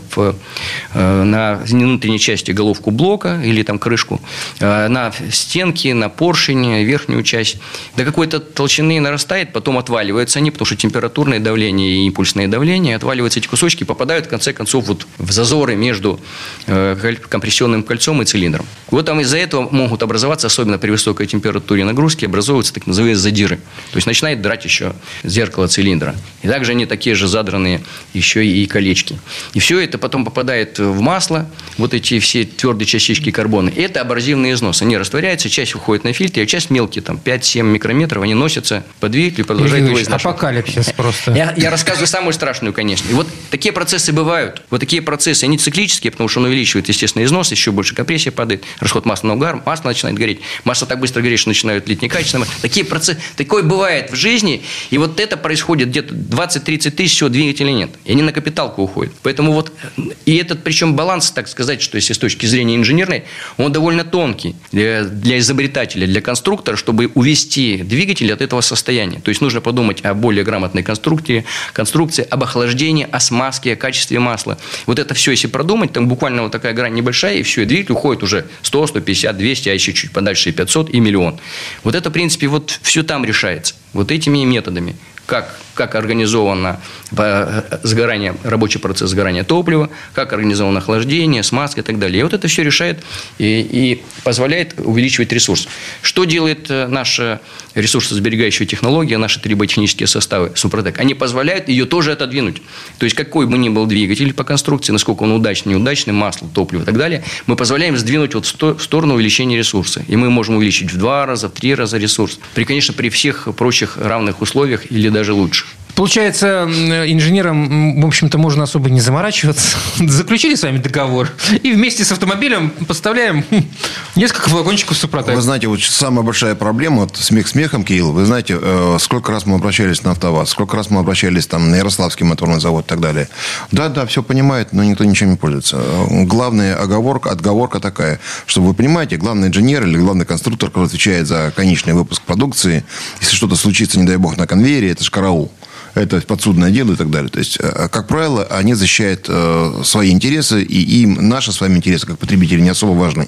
э, на внутренней части головку блока или там крышку, э, на стенки, на поршень, верхнюю часть. До какой-то толщины нарастает, потом отваливаются они, потому что температурное давление и импульсное давление, отваливаются эти кусочки, попадают в конце концов вот в зазоры между компрессионным кольцом и цилиндром. Вот там из-за этого могут образоваться, особенно при высокой температуре нагрузки, образовываются так называемые задиры. То есть начинает драть еще зеркало цилиндра. И также они такие же задранные еще и колечки. И все это потом попадает в масло, вот эти все твердые частички карбона. И это абразивный износ. Они растворяются, часть уходит на фильтр, а часть мелкие, там 5-7 микрометров, они носятся по двигателю продолжают его изнашивать. Апокалипсис просто. Я, я рассказываю самую страшную, конечно. И вот такие процессы бывают. Вот такие процессы, они циклические, потому что он увеличивает, естественно, износ, еще больше компрессия падает, расход масла на угар, масло начинает гореть. Масло так быстро горит, что начинают лить некачественно. Такие процессы, такое бывает в жизни, и вот это происходит где-то 20-30 тысяч всего двигателей или нет. И они на капиталку уходят. Поэтому вот, и этот, причем баланс, так сказать, что если с точки зрения инженерной, он довольно тонкий для, для изобретателя, для конструктора, чтобы увести двигатель от этого состояния. То есть нужно подумать о более грамотной конструкции, конструкции, об охлаждении, о смазке, о качестве масла. Вот это все, если продумать, там буквально вот такая грань небольшая, и все, и двигатель уходит уже 100, 150, 200, а еще чуть подальше и 500, и миллион. Вот это, в принципе, вот все там решается. Вот этими методами как, как организовано э, сгорание, рабочий процесс сгорания топлива, как организовано охлаждение, смазка и так далее. И вот это все решает и, и позволяет увеличивать ресурс. Что делает э, наша ресурсосберегающая технология, наши триботехнические составы Супротек? Они позволяют ее тоже отодвинуть. То есть, какой бы ни был двигатель по конструкции, насколько он удачный, неудачный, масло, топливо и так далее, мы позволяем сдвинуть вот в сторону увеличения ресурса. И мы можем увеличить в два раза, в три раза ресурс. При, конечно, при всех прочих равных условиях или даже лучше. Получается, инженерам, в общем-то, можно особо не заморачиваться. Заключили с вами договор и вместе с автомобилем поставляем несколько флакончиков Супротек. Вы знаете, вот самая большая проблема, вот смех смехом, Кирилл, вы знаете, э, сколько раз мы обращались на АвтоВАЗ, сколько раз мы обращались там на Ярославский моторный завод и так далее. Да, да, все понимает, но никто ничем не пользуется. Главная оговорка, отговорка такая, что вы понимаете, главный инженер или главный конструктор, который отвечает за конечный выпуск продукции, если что-то случится, не дай бог, на конвейере, это же караул это подсудное дело и так далее. То есть, э, как правило, они защищают э, свои интересы, и им наши с вами интересы, как потребители, не особо важны.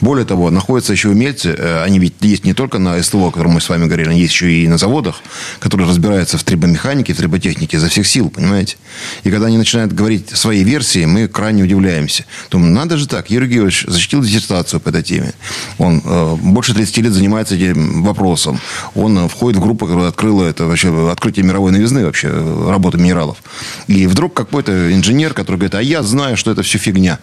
Более того, находятся еще умельцы, э, они ведь есть не только на СТО, о котором мы с вами говорили, они есть еще и на заводах, которые разбираются в триботехнике, в триботехнике за всех сил, понимаете? И когда они начинают говорить свои версии, мы крайне удивляемся. Думаю, надо же так, Юрий Георгиевич защитил диссертацию по этой теме. Он э, больше 30 лет занимается этим вопросом. Он входит в группу, которая открыла это вообще открытие мировой новизны вообще работы минералов. И вдруг какой-то инженер, который говорит, а я знаю, что это все фигня.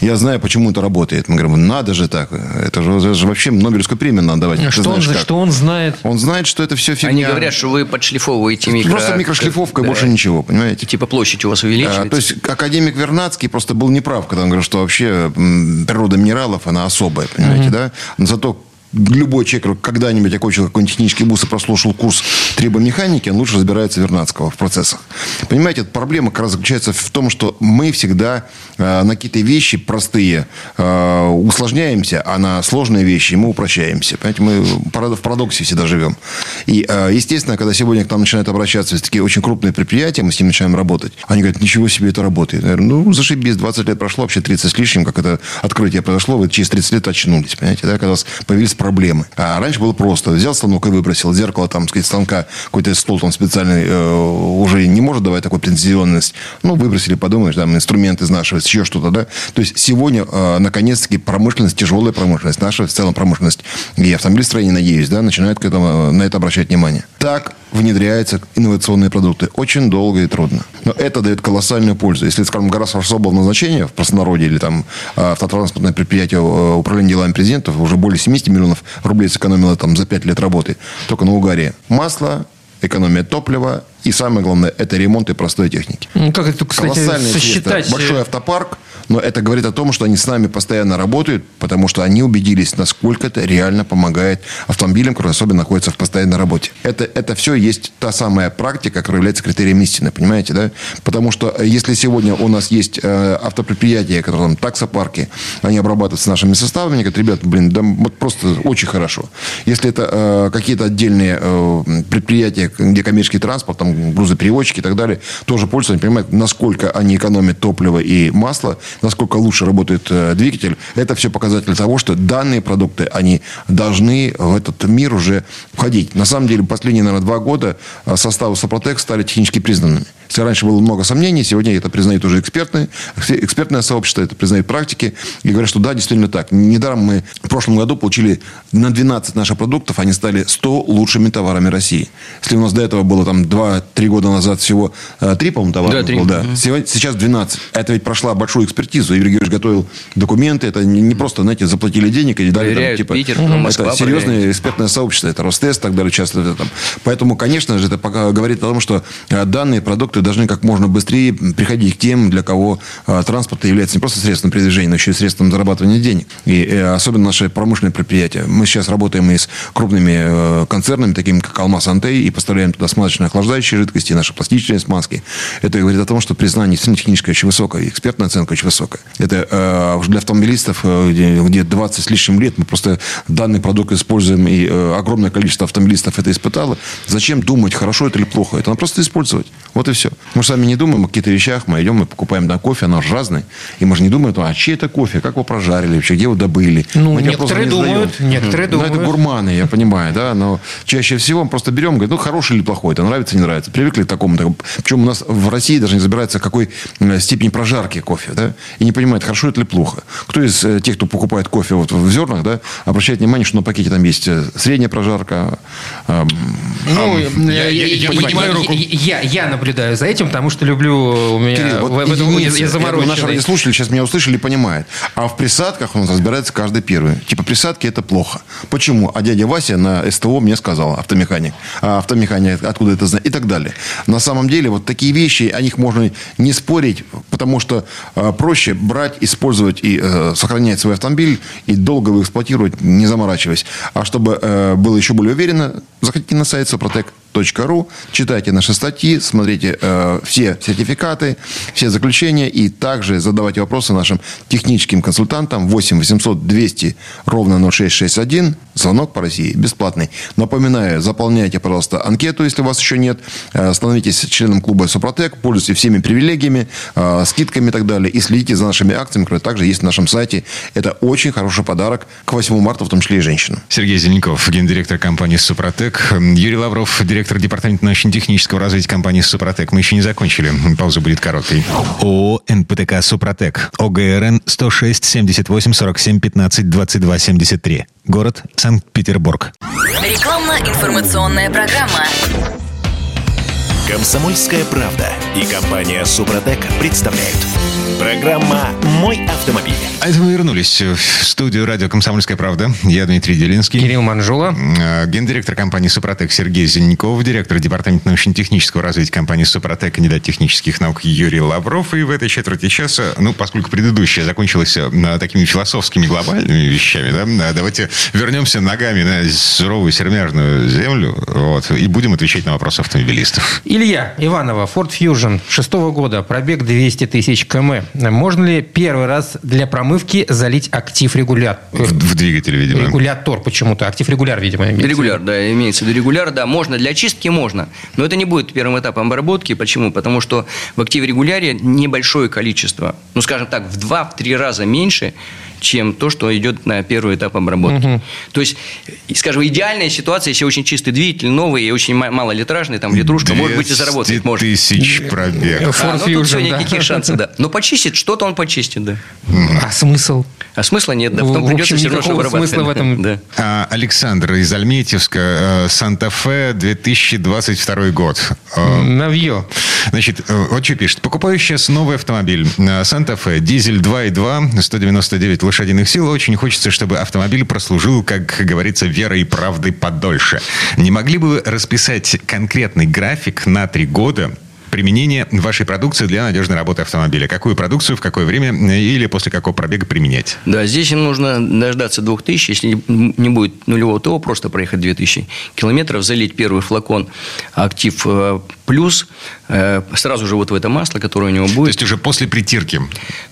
Я знаю, почему это работает. Мы говорим, надо же так. Это же, это же вообще Нобелевскую премию надо давать. А что, он, что он знает? Он знает, что это все фигня. Они говорят, что вы подшлифовываете микро... Просто микрошлифовка да. и больше ничего, понимаете? Типа площадь у вас увеличивается. А, то есть, академик Вернадский просто был неправ, когда он говорил, что вообще природа минералов, она особая, понимаете, mm-hmm. да? Но зато любой человек, когда-нибудь окончил какой-нибудь технический вуз и прослушал курс трибомеханики, он лучше разбирается Вернадского в процессах. Понимаете, эта проблема как раз заключается в том, что мы всегда э, на какие-то вещи простые э, усложняемся, а на сложные вещи мы упрощаемся. Понимаете, мы в парадоксе всегда живем. И, э, естественно, когда сегодня к нам начинают обращаться такие очень крупные предприятия, мы с ними начинаем работать, они говорят, ничего себе это работает. Я говорю, ну, зашибись, 20 лет прошло, вообще 30 с лишним, как это открытие произошло, вы через 30 лет очнулись, понимаете, да, когда у вас появились проблемы. А раньше было просто. Взял станок и выбросил. Зеркало, там, сказать, станка, какой-то стол там специальный э, уже не может давать такой прецизионность. Ну, выбросили, подумаешь, там, инструмент изнашивается, еще что-то, да. То есть, сегодня, э, наконец-таки, промышленность, тяжелая промышленность, наша в целом промышленность, и автомобилестроение, надеюсь, да, начинает к этому, на это обращать внимание. Так внедряются инновационные продукты. Очень долго и трудно. Но это дает колоссальную пользу. Если, скажем, гараж особого назначения в простонародье или там э, автотранспортное предприятие э, управления делами президентов уже более 70 миллионов рублей сэкономило там за 5 лет работы. Только на угаре. Масло, экономия топлива и самое главное, это ремонт и простой техники. Ну, как это, кстати, сосчитать? Большой автопарк, но это говорит о том, что они с нами постоянно работают, потому что они убедились, насколько это реально помогает автомобилям, которые особенно находятся в постоянной работе. Это, это все есть та самая практика, которая является критерием истины, понимаете, да? Потому что э, если сегодня у нас есть э, автопредприятия, которые там таксопарки, они обрабатываются нашими составами, говорят, ребят, блин, да вот просто очень хорошо. Если это э, какие-то отдельные э, предприятия, где коммерческий транспорт, там грузоперевозчики и так далее, тоже пользуются, они понимают, насколько они экономят топливо и масло, насколько лучше работает э, двигатель, это все показатель того, что данные продукты, они должны в этот мир уже входить. На самом деле, последние, наверное, два года э, составы Сопротек стали технически признанными. Если раньше было много сомнений, сегодня это признают уже экспертные, экспертное сообщество, это признают практики и говорят, что да, действительно так. Недаром мы в прошлом году получили на 12 наших продуктов, они стали 100 лучшими товарами России. Если у нас до этого было там 2-3 года назад всего 3, э, по-моему, товара да, 3. было, да. Угу. Сейчас 12. Это ведь прошла большую экспертизу. Юрий Георгиевич готовил документы. Это не просто, знаете, заплатили денег и дали там, типа... Питер, угу. Москва, это серьезное проверяет. экспертное сообщество. Это Ростест и так далее участвует в этом. Поэтому, конечно же, это пока говорит о том, что э, данные продукты должны как можно быстрее приходить к тем, для кого э, транспорт является не просто средством передвижения, но еще и средством зарабатывания денег. И особенно наши промышленные предприятия. Мы сейчас работаем и с крупными концернами, такими как Алмаз Антей, и поставляем туда смазочные охлаждающие жидкости, наши пластичные смазки. Это говорит о том, что признание техническое очень высокое, экспертная оценка очень высокая. Это э, для автомобилистов, э, где, где 20 с лишним лет, мы просто данный продукт используем, и э, огромное количество автомобилистов это испытало. Зачем думать, хорошо это или плохо? Это надо просто использовать. Вот и все. Мы с вами не думаем о каких-то вещах, мы идем, мы покупаем да, кофе, оно же разное. И мы же не думаем, а чей это кофе, как его прожарили вообще, где его добыли. Ну, мы некоторые не думают, некоторые думают. Ну, это гурманы, я понимаю, да, но чаще всего мы просто берем, говорим, ну, хороший или плохой, это нравится, не нравится. Привыкли к такому. Причем у нас в России даже не забирается, какой степени прожарки кофе, да, и не понимает, хорошо это или плохо. Кто из э, тех, кто покупает кофе вот в зернах, да, обращает внимание, что на пакете там есть э, средняя прожарка. Э, ну, я, я, я, я, я, я, я наблюдаю наблюдаю за этим, потому что люблю у меня Кирилл, вот в, в этом я я думаю, наши замороченный. радиослушатели сейчас меня услышали и понимают. А в присадках у нас разбирается каждый первый. Типа присадки это плохо. Почему? А дядя Вася на СТО мне сказал, автомеханик. А автомеханик откуда это знает? И так далее. На самом деле вот такие вещи, о них можно не спорить, потому что э, проще брать, использовать и э, сохранять свой автомобиль и долго его эксплуатировать, не заморачиваясь. А чтобы э, было еще более уверенно, заходите на сайт Супротек.ру, читайте наши статьи, смотрите э, все сертификаты, все заключения и также задавайте вопросы нашим техническим консультантам 8 800 200 ровно 0661. Звонок по России бесплатный. Напоминаю, заполняйте, пожалуйста, анкету, если у вас еще нет. Э, Становитесь членом клуба Супротек, пользуйтесь всеми привилегиями, э, скидками и так далее. И следите за нашими акциями, которые также есть на нашем сайте. Это очень хороший подарок к 8 марта, в том числе и женщинам. Сергей Зеленков, гендиректор компании «Супротек». Юрий Лавров, директор департамента научно-технического развития компании «Супротек». Мы еще не закончили. Пауза будет короткой. ООО «НПТК Супротек». ОГРН 106 78 47 15 22 73. Город Санкт-Петербург. Рекламно-информационная программа. Комсомольская правда и компания Супротек представляют. Программа «Мой автомобиль». А это мы вернулись в студию радио «Комсомольская правда». Я Дмитрий Делинский. Кирилл Манжула. Э, Гендиректор компании «Супротек» Сергей Зеленков, директор департамента научно-технического развития компании «Супротек», кандидат технических наук Юрий Лавров. И в этой четверти часа, ну, поскольку предыдущая закончилась э, такими философскими глобальными вещами, да, э, давайте вернемся ногами на суровую сермяжную землю вот, и будем отвечать на вопросы автомобилистов. Илья Иванова, Ford Fusion, шестого года, пробег 200 тысяч км. Можно ли первый раз для промывки залить актив регуляр? В, в двигатель, видимо. Регулятор почему-то. Актив регуляр, видимо. имеется. Регуляр, да, имеется в виду регуляр, да, можно для очистки можно, но это не будет первым этапом обработки. Почему? Потому что в активе регуляре небольшое количество, ну, скажем так, в 2-3 раза меньше, чем то, что идет на первый этап обработки. То есть, скажем, идеальная ситуация, если очень чистый двигатель, новый и очень ма- малолитражный, там литрушка, может быть, и заработать 200 может. тысяч пробег. Ford А, ну, тут все, да. никаких шансов, да. Но почистит, что-то он почистит, да. А смысл? А смысла нет, да. В- Потом в придется общем, все равно обрабатывать. смысла в этом Да. А, Александр из Альметьевска, э, Санта-Фе, 2022 год. Э, Навье. Значит, э, вот что пишет. Покупаю сейчас новый автомобиль. Э, Санта-Фе, дизель 2.2, 199 лошадиных сил. Очень хочется, чтобы автомобиль прослужил, как говорится, верой и правдой подольше. Не могли бы вы расписать конкретный график на три года применения вашей продукции для надежной работы автомобиля? Какую продукцию, в какое время э, или после какого пробега применять? Да, здесь им нужно дождаться 2000, если не- будет нулевого ТО, просто проехать 2000 километров, залить первый флакон актив э, плюс, э, сразу же вот в это масло, которое у него То будет. есть уже после притирки.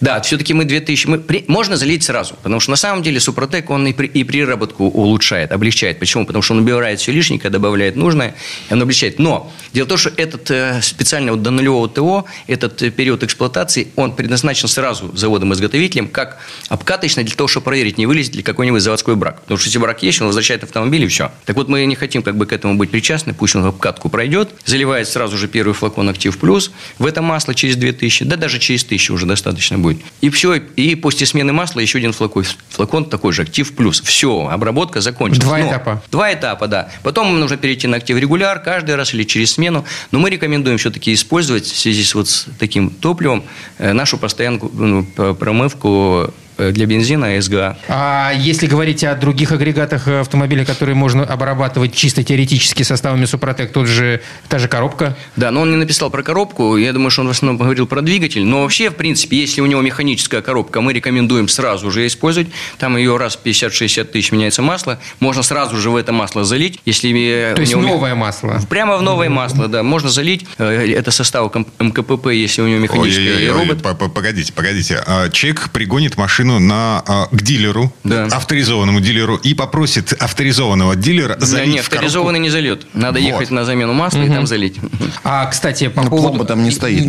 Да, все-таки мы 2000... Мы, при- можно залить сразу, потому что на самом деле Супротек, он и, при, и приработку улучшает, облегчает. Почему? Потому что он убирает все лишнее, добавляет нужное, и он облегчает. Но дело в том, что этот э, специально вот до нулевого ТО, этот э, период эксплуатации, он предназначен сразу заводом-изготовителем как обкаточный для того, чтобы проверить, не вылезет ли какой-нибудь заводской брак. Потому что если брак есть, он возвращает автомобиль и все. Так вот, мы не хотим как бы к этому быть причастны, пусть он обкатку пройдет, заливает сразу же первый флакон Актив Плюс, в это масло через 2000, да даже через 1000 уже достаточно будет. И все, и после смены масла еще один флакон, флакон такой же, Актив Плюс. Все, обработка закончилась. Два Но- этапа. Два этапа, да. Потом нужно перейти на актив регуляр каждый раз или через смену. Но мы рекомендуем все-таки использовать в связи с вот с таким топливом э, нашу постоянную ну, промывку для бензина СГА. А если говорить о других агрегатах автомобиля, которые можно обрабатывать чисто теоретически составами Супротек, тут же та же коробка. Да, но он не написал про коробку. Я думаю, что он в основном говорил про двигатель. Но вообще, в принципе, если у него механическая коробка, мы рекомендуем сразу же использовать. Там ее раз в 50-60 тысяч меняется масло. Можно сразу же в это масло залить. Если э, То есть него новое масло. Прямо в новое масло, да. Можно залить. Э, Это состав МКПП, если у него механический Ой-ой-ой, робот. по- по- Погодите, погодите. А, Человек пригонит машину на, а, к дилеру, Да. авторизованному дилеру, и попросит авторизованного дилера Да, залить нет, в коробку. авторизованный не зальет. Надо Вот. ехать на замену масла и там залить. А, кстати, по Ну, поводу... пломба там не стоит, е-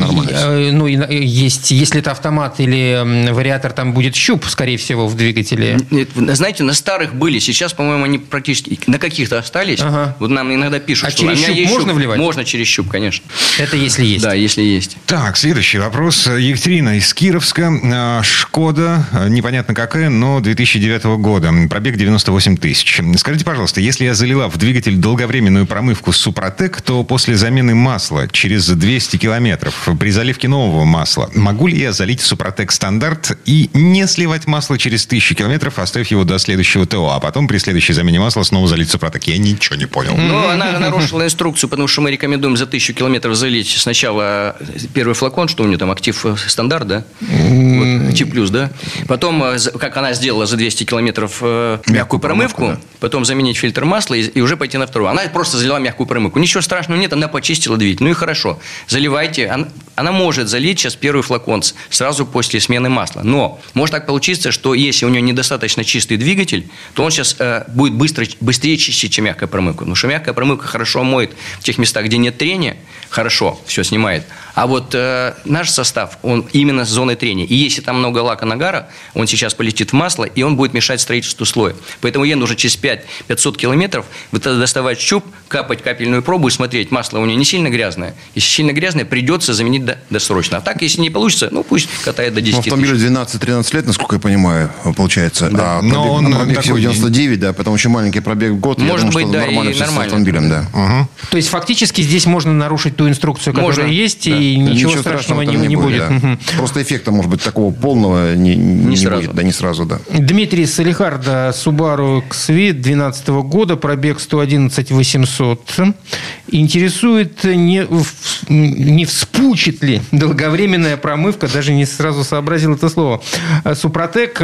нормально э, Ну, есть, если это автомат или вариатор, там будет щуп, скорее всего, в двигателе. Нет, Знаете, на старых были, сейчас, по-моему, они практически на каких-то остались. Ага. Вот нам иногда пишут, А что через у меня щуп есть можно щуп. вливать? Можно через щуп, конечно. Это если есть. Да, если есть. Так, следующий вопрос. Екатерина из Кировска. А, Шкода Honda, э, непонятно какая, но 2009 года. Пробег 98 тысяч. Скажите, пожалуйста, если я залила в двигатель долговременную промывку Супротек, то после замены масла через 200 километров при заливке нового масла, могу ли я залить Супротек стандарт и не сливать масло через 1000 километров, оставив его до следующего ТО, а потом при следующей замене масла снова залить Супротек? Я ничего не понял. Ну, она нарушила инструкцию, потому что мы рекомендуем за тысячу километров залить сначала первый флакон, что у нее там актив э, стандарт, да? Вот, T+, да? Потом, э, как она сделала за 200 километров э, мягкую промывку, промывку, потом заменить фильтр масла и, и уже пойти на вторую. Она просто залила мягкую промывку. Ничего страшного нет, она почистила двигатель. Ну и хорошо. Заливайте. Она, она может залить сейчас первый флакон сразу после смены масла. Но может так получиться, что если у нее недостаточно чистый двигатель, то он сейчас э, будет быстро, быстрее чистить, чем мягкая промывка. Потому что мягкая промывка хорошо моет в тех местах, где нет трения, хорошо все снимает. А вот э, наш состав, он именно с зоной трения. И если там много лака нагара, он сейчас полетит в масло, и он будет мешать строительству слоя. Поэтому ей нужно через 5-500 километров вот это доставать щуп, капать капельную пробу и смотреть, масло у нее не сильно грязное. Если сильно грязное, придется заменить до- досрочно. А так, если не получится, ну пусть катает до 10 Ну, автомобилю тысяч. 12-13 лет, насколько я понимаю, получается. А Но пробег, он ну, пробег всего такой- 99, да, потому что маленький пробег в год. я Может думаю, быть, что да, и нормально с нормально. автомобилем, да. То есть фактически здесь можно нарушить ту инструкцию, которая Можно, есть, да. и ничего, страшного, не, там не будет. да. Мгм. Просто эффекта, может быть, такого полного не, не, сразу. будет. Да, не сразу, да. Дмитрий Салихарда, Subaru XV 2012 года, пробег 111 800. Интересует, не, не вспучит ли долговременная промывка, даже не сразу сообразил это слово, Супротек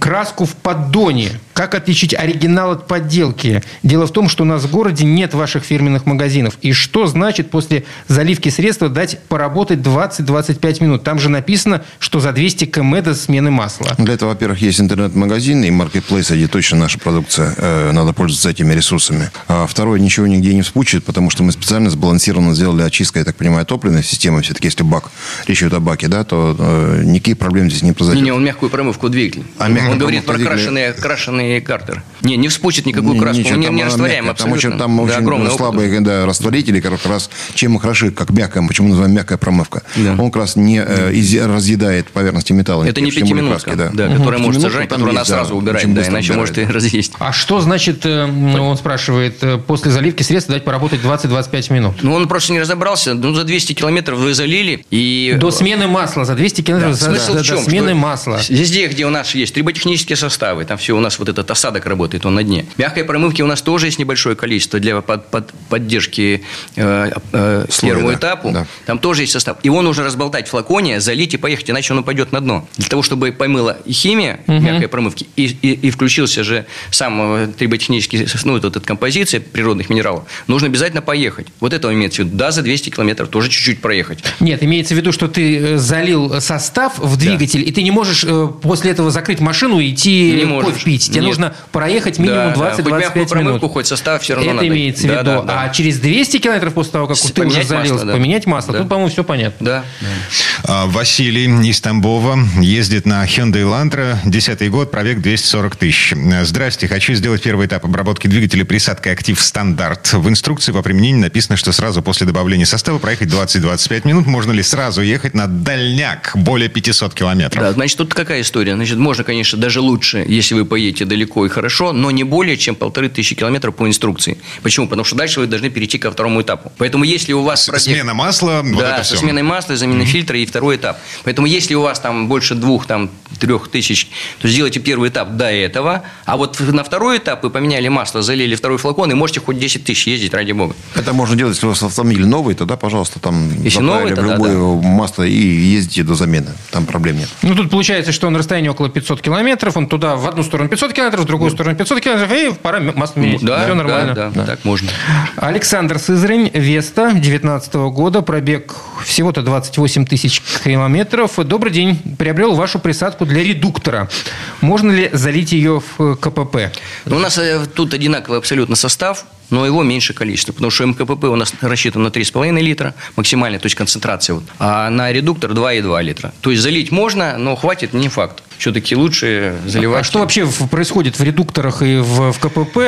краску в поддоне. Как отличить оригинал от подделки? Дело в том, что у нас в городе нет ваших фирменных магазинов. И что значит после заливки средства дать поработать 20-25 минут? Там же написано, что за 200 км до смены масла. Для этого, во-первых, есть интернет-магазин и маркетплейс, где точно наша продукция. Э, надо пользоваться этими ресурсами. А второе, ничего нигде не вспучит, потому что мы специально сбалансированно сделали очистку, я так понимаю, топливной системы. Все-таки, если бак, речь идет о баке, да, то э, никаких проблем здесь не произойдет. Не-не, он мягкую промывку двигателя. А он говорит про двигателя? крашеные, крашеные картер. Не, не вспучит никакую Не- краску, ничего, он не, там не растворяем мягкая. Там абсолютно. очень, там Да, очень слабые да, растворители, как раз чем и хороши, как мягкая, почему называем мягкая промывка. Да. Он как раз не э, разъедает поверхности металла. Это не пятиминутка, краски, да, которая может сожрать, которая она есть, да, сразу убирает, очень да, быстро иначе убирает. может и разъесть. А что значит, э, он спрашивает, э, после заливки средства дать поработать 20-25 минут? Ну, он просто не разобрался. Ну, за 200 километров вы залили, и... До смены масла, за 200 километров за- Смысл до, в чем? до смены Что масла. Везде, где у нас есть триботехнические составы, там все у нас вот этот осадок работает, он на дне. Мягкой промывки у нас тоже есть небольшое количество для под- под- поддержки э, э, первому да, этапу. да. Там тоже есть состав. Его нужно разболтать в флаконе, залить и поехать, иначе он упадет на дно. Для того, чтобы помыла и химия мягкой промывки, и, и- и включился же сам э, триботехнический, ну, вот этот композиция природных минералов, нужно обязательно поехать. Вот это имеется в виду. Да, за 200 километров тоже чуть-чуть проехать. Нет, имеется в виду, что ты э, залил состав в двигатель, и ты не можешь э, после этого закрыть машину и идти Не кофе можешь. пить. Тебе Нет. нужно проехать минимум Да, да. Хоть 20-25 мягкую минут. промывку, хоть состав все равно Это надо. имеется в Да, виду. да, да. А через 200 километров после того, как С- ты уже поменять залил, масло, да. поменять масло, Да. тут, по-моему, все понятно. Да. А, Василий из Тамбова ездит на Hyundai Elantra, 10 год, пробег 240 тысяч. Здрасте, хочу сделать первый этап обработки двигателя присадкой «Актив Стандарт». В инструкции по применению написано, что сразу после добавления состава проехать 20-25 минут. Можно ли сразу ехать на дальняк более 500 километров? Да, значит, тут какая история? Значит, можно, конечно, даже лучше, если вы поедете далеко и хорошо, но не более, чем полторы тысячи километров по инструкции. Почему? Потому что дальше вы должны перейти ко второму этапу. Поэтому, если у вас... пробег- Смена масла, вот да, со сменой масла, заменой фильтра и второй этап. Поэтому, если у вас там больше двух, там, трех тысяч, то сделайте первый этап до этого, а вот на второй этап вы поменяли масло, залили второй флакон, и можете хоть 10 тысяч ездить, ради бога. Это можно делать, если у вас автомобиль новый, тогда, пожалуйста, там Если новый, тогда любое масло и ездите до замены. Там проблем нет. Ну, тут получается, что на расстоянии около 500 километров, он туда в одну сторону 500 километров, в другую сторону 500 километров, и пора масло менять. Да, Все нормально. да, да, так можно. Александр Сызрань, Веста, 19 года, пробег всего-то 28 тысяч километров. Добрый день. Приобрел вашу присадку для редуктора. Можно ли залить ее в КПП? Ну, у нас э, тут одинаковый абсолютно состав. Но его меньше количество. Потому что МКПП у нас рассчитан на 3,5 литра максимальная, то есть концентрация. Вот, а на редуктор 2,2 литра. То есть залить можно, но хватит не факт все-таки лучше заливать. А что вообще происходит в редукторах и в, в КПП?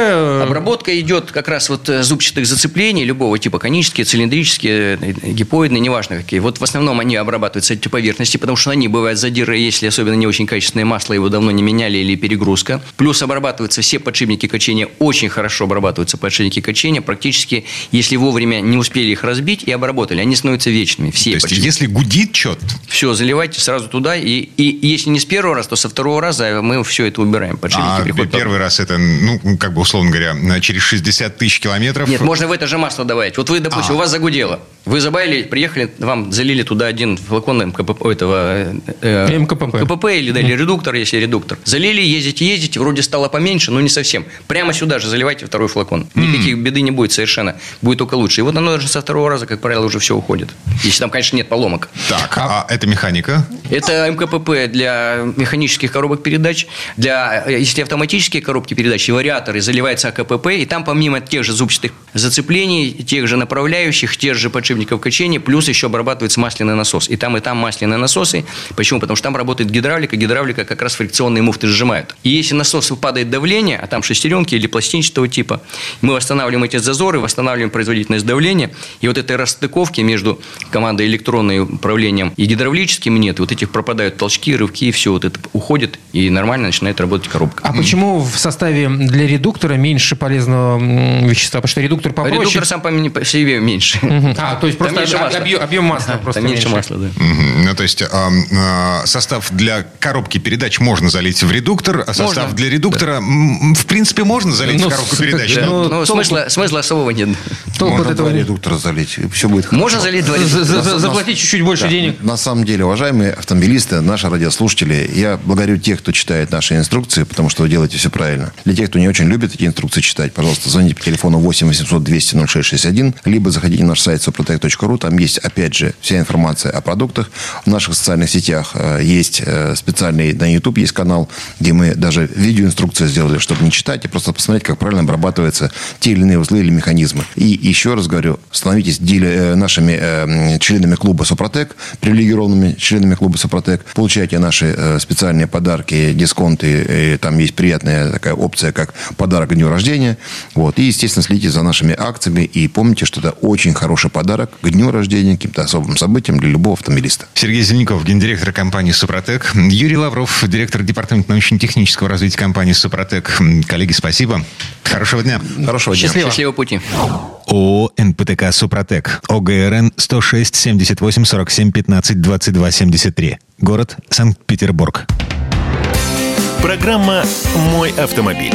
Обработка идет как раз вот э, зубчатых зацеплений любого типа, конические, цилиндрические, э, гипоидные, неважно какие. Вот в основном они обрабатываются эти поверхности, потому что них бывают задиры, если особенно не очень качественное масло, его давно не меняли или перегрузка. Плюс обрабатываются все подшипники качения, очень хорошо обрабатываются подшипники качения, практически, если вовремя не успели их разбить и обработали, они становятся вечными, все То есть, подшипники. если гудит что-то... Все, заливайте сразу туда, и, и если не с первого раз, то со второго раза мы все это убираем. А первый раз это, ну, как бы условно говоря, через 60 тысяч километров. Нет, можно в это же масло добавить. Вот вы, допустим, А. у вас загудело. Вы забавили, приехали, вам залили туда один флакон МКП, этого, э, э, МКПП. КПП или, да, или редуктор, если редуктор. Залили, ездите, ездите, вроде стало поменьше, но не совсем. Прямо сюда же заливайте второй флакон. Никаких беды не будет совершенно. Будет только лучше. И вот оно даже со второго раза, как правило, уже все уходит. Если там, конечно, нет поломок. Так, а это механика? Это МКПП для механических коробок передач. Для, э, если автоматические коробки передач и вариаторы, заливается АКПП, и там помимо тех же зубчатых зацеплений, тех же направляющих, тех же подшипников качения, плюс еще обрабатывается масляный насос. И там, и там масляные насосы. Почему? Потому что там работает гидравлика. Гидравлика как раз фрикционные муфты сжимают. И если насос падает давление, а там шестеренки или пластинчатого типа, мы восстанавливаем эти зазоры, восстанавливаем производительность давления. И вот этой расстыковки между командой электронной управлением и гидравлическим нет. Вот этих пропадают толчки, рывки, и все вот это уходит, и нормально начинает работать коробка. А почему в составе для редуктора меньше полезного вещества? Потому что редуктор попроще. Редуктор сам по себе меньше. А, то есть просто меньше масла. объем, объем масла Да, просто меньше масла, да. Ну, то есть а, а, состав для коробки передач можно залить в редуктор, а состав Можно. для редуктора, в принципе, можно залить Ну, в коробку передач. да. да? Ну, толку- смысла, смысла особого нет. Толку от Можно этого два редуктора залить, все будет хорошо. Можно залить два редуктора. за- Заплатить чуть-чуть больше Да. денег. На самом деле, уважаемые автомобилисты, наши радиослушатели, я благодарю тех, кто читает наши инструкции, потому что вы делаете все правильно. Для тех, кто не очень любит эти инструкции читать, пожалуйста, звоните по телефону 8 800 200 0661, либо заходите на наш сайт suprotec.ru, там есть, опять же, вся информация о продуктах. В наших социальных сетях э, есть э, специальный, на YouTube есть канал, где мы даже видеоинструкцию сделали, чтобы не читать, а просто посмотреть, как правильно обрабатываются те или иные узлы или механизмы. И еще раз говорю, становитесь э, нашими э, членами клуба Супротек, привилегированными членами клуба Супротек. Получайте наши э, специальные подарки, дисконты. И там есть приятная такая опция, как подарок к дню рождения. Вот. И, естественно, следите за нашими акциями. И помните, что это очень хороший подарок к дню рождения, каким-то особым событиям для любого автомобилиста. Сергей Зеленков, гендиректор компании «Супротек». Юрий Лавров, директор департамента научно-технического развития компании «Супротек». Коллеги, спасибо. Хорошего дня. Хорошего дня. Счастливо. Счастливого пути. ООО «НПТК Супротек». ОГРН 106 78 47 15 22 73. Город Санкт-Петербург. Программа «Мой автомобиль».